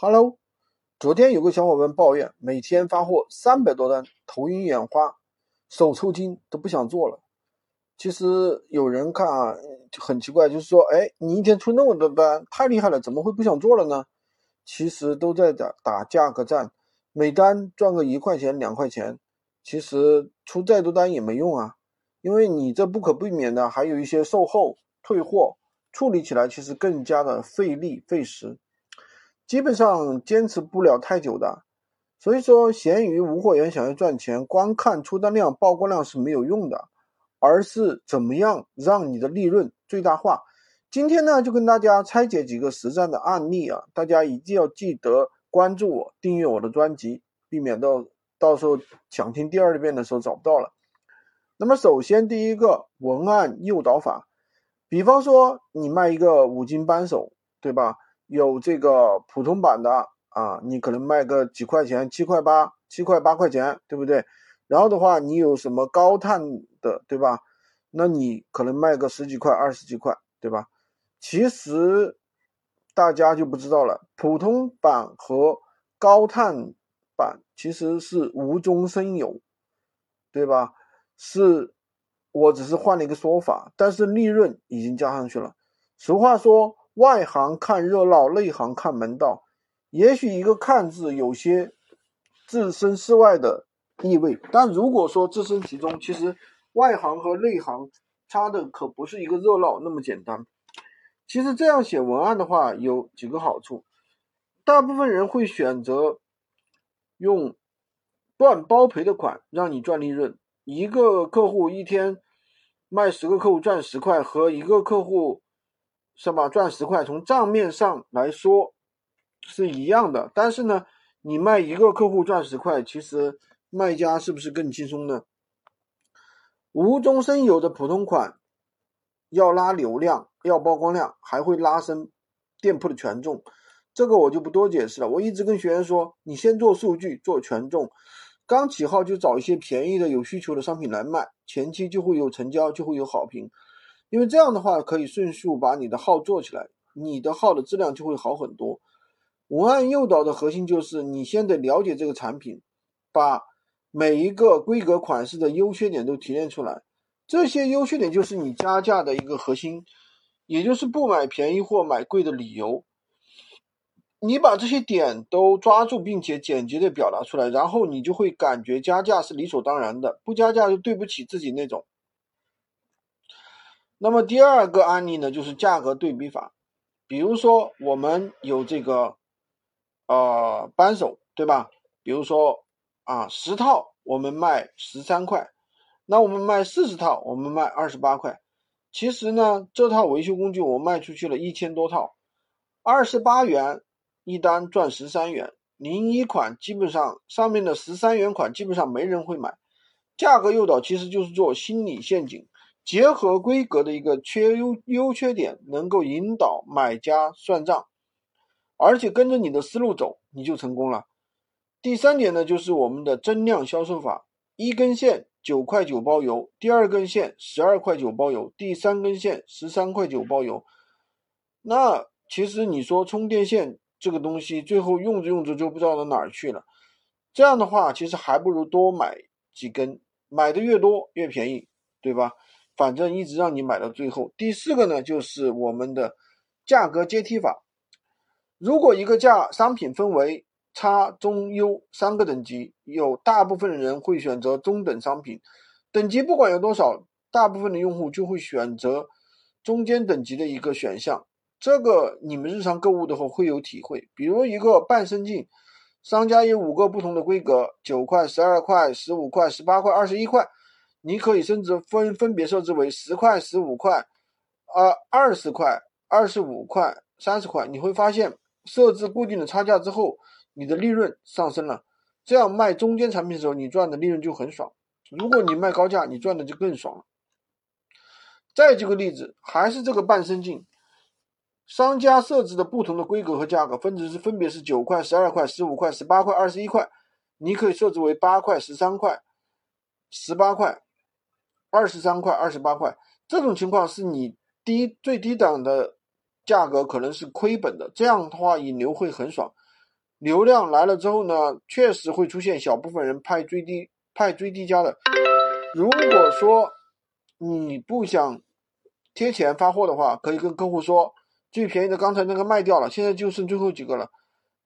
Hello，昨天有个小伙伴抱怨，每天发货三百多单，头晕眼花，手抽筋，都不想做了。其实有人看啊，很奇怪，就是说，哎，你一天出那么多单，太厉害了，怎么会不想做了呢？其实都在打打价格战，每单赚个一块钱两块钱，其实出再多单也没用啊，因为你这不可避免的还有一些售后退货，处理起来其实更加的费力费时。基本上坚持不了太久的，所以说闲鱼无货源想要赚钱，光看出单量、曝光量是没有用的，而是怎么样让你的利润最大化。今天呢，就跟大家拆解几个实战的案例啊，大家一定要记得关注我、订阅我的专辑，避免到到时候想听第二遍的时候找不到了。那么首先第一个文案诱导法，比方说你卖一个五金扳手，对吧？有这个普通版的啊，你可能卖个几块钱，七块八，七块八块钱，对不对？然后的话，你有什么高碳的，对吧？那你可能卖个十几块、二十几块，对吧？其实大家就不知道了，普通版和高碳版其实是无中生有，对吧？是，我只是换了一个说法，但是利润已经加上去了。俗话说。外行看热闹，内行看门道。也许一个“看”字有些置身事外的意味，但如果说置身其中，其实外行和内行差的可不是一个热闹那么简单。其实这样写文案的话，有几个好处。大部分人会选择用赚包赔的款让你赚利润。一个客户一天卖十个客户赚十块，和一个客户。是吧？赚十块，从账面上来说是一样的。但是呢，你卖一个客户赚十块，其实卖家是不是更轻松呢？无中生有的普通款要拉流量，要曝光量，还会拉升店铺的权重。这个我就不多解释了。我一直跟学员说，你先做数据，做权重，刚起号就找一些便宜的、有需求的商品来卖，前期就会有成交，就会有好评。因为这样的话，可以迅速把你的号做起来，你的号的质量就会好很多。文案诱导的核心就是你先得了解这个产品，把每一个规格款式的优缺点都提炼出来。这些优缺点就是你加价的一个核心，也就是不买便宜货买贵的理由。你把这些点都抓住，并且简洁的表达出来，然后你就会感觉加价是理所当然的，不加价就对不起自己那种。那么第二个案例呢，就是价格对比法。比如说，我们有这个呃扳手，对吧？比如说啊，十套我们卖十三块，那我们卖四十套，我们卖二十八块。其实呢，这套维修工具我卖出去了一千多套，二十八元一单赚十三元。零一款基本上上面的十三元款基本上没人会买。价格诱导其实就是做心理陷阱。结合规格的一个缺优优缺点，能够引导买家算账，而且跟着你的思路走，你就成功了。第三点呢，就是我们的增量销售法：一根线九块九包邮，第二根线十二块九包邮，第三根线十三块九包邮。那其实你说充电线这个东西，最后用着用着就不知道到哪儿去了。这样的话，其实还不如多买几根，买的越多越便宜，对吧？反正一直让你买到最后。第四个呢，就是我们的价格阶梯法。如果一个价商品分为差、中、优三个等级，有大部分的人会选择中等商品。等级不管有多少，大部分的用户就会选择中间等级的一个选项。这个你们日常购物的话会有体会。比如一个半身镜，商家有五个不同的规格：九块、十二块、十五块、十八块、二十一块。你可以甚至分分别设置为十块、十五块、呃二十块、二十五块、三十块。你会发现，设置固定的差价之后，你的利润上升了。这样卖中间产品的时候，你赚的利润就很爽。如果你卖高价，你赚的就更爽了。再举个例子，还是这个半身镜，商家设置的不同的规格和价格，分值是分别是九块、十二块、十五块、十八块、二十一块。你可以设置为八块、十三块、十八块。二十三块、二十八块，这种情况是你低最低档的价格可能是亏本的，这样的话引流会很爽。流量来了之后呢，确实会出现小部分人派最低派最低价的。如果说你不想贴钱发货的话，可以跟客户说，最便宜的刚才那个卖掉了，现在就剩最后几个了，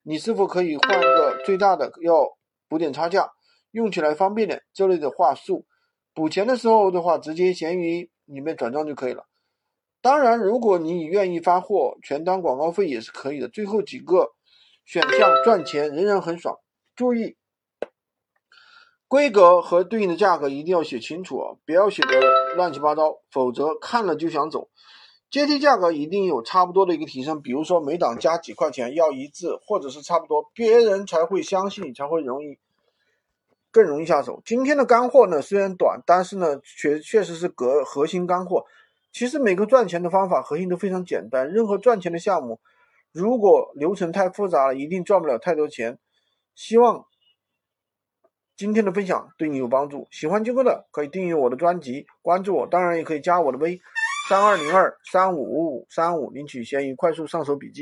你是否可以换个最大的，要补点差价，用起来方便点这类的话术。补钱的时候的话，直接闲鱼里面转账就可以了。当然，如果你愿意发货，全当广告费也是可以的。最后几个选项赚钱仍然很爽。注意，规格和对应的价格一定要写清楚啊，不要写的乱七八糟，否则看了就想走。阶梯价格一定有差不多的一个提升，比如说每档加几块钱要一致，或者是差不多，别人才会相信，才会容易。更容易下手。今天的干货呢，虽然短，但是呢，确确实是革核心干货。其实每个赚钱的方法核心都非常简单。任何赚钱的项目，如果流程太复杂了，一定赚不了太多钱。希望今天的分享对你有帮助。喜欢金哥的可以订阅我的专辑，关注我，当然也可以加我的微三二零二三五五五三五，领取闲鱼快速上手笔记。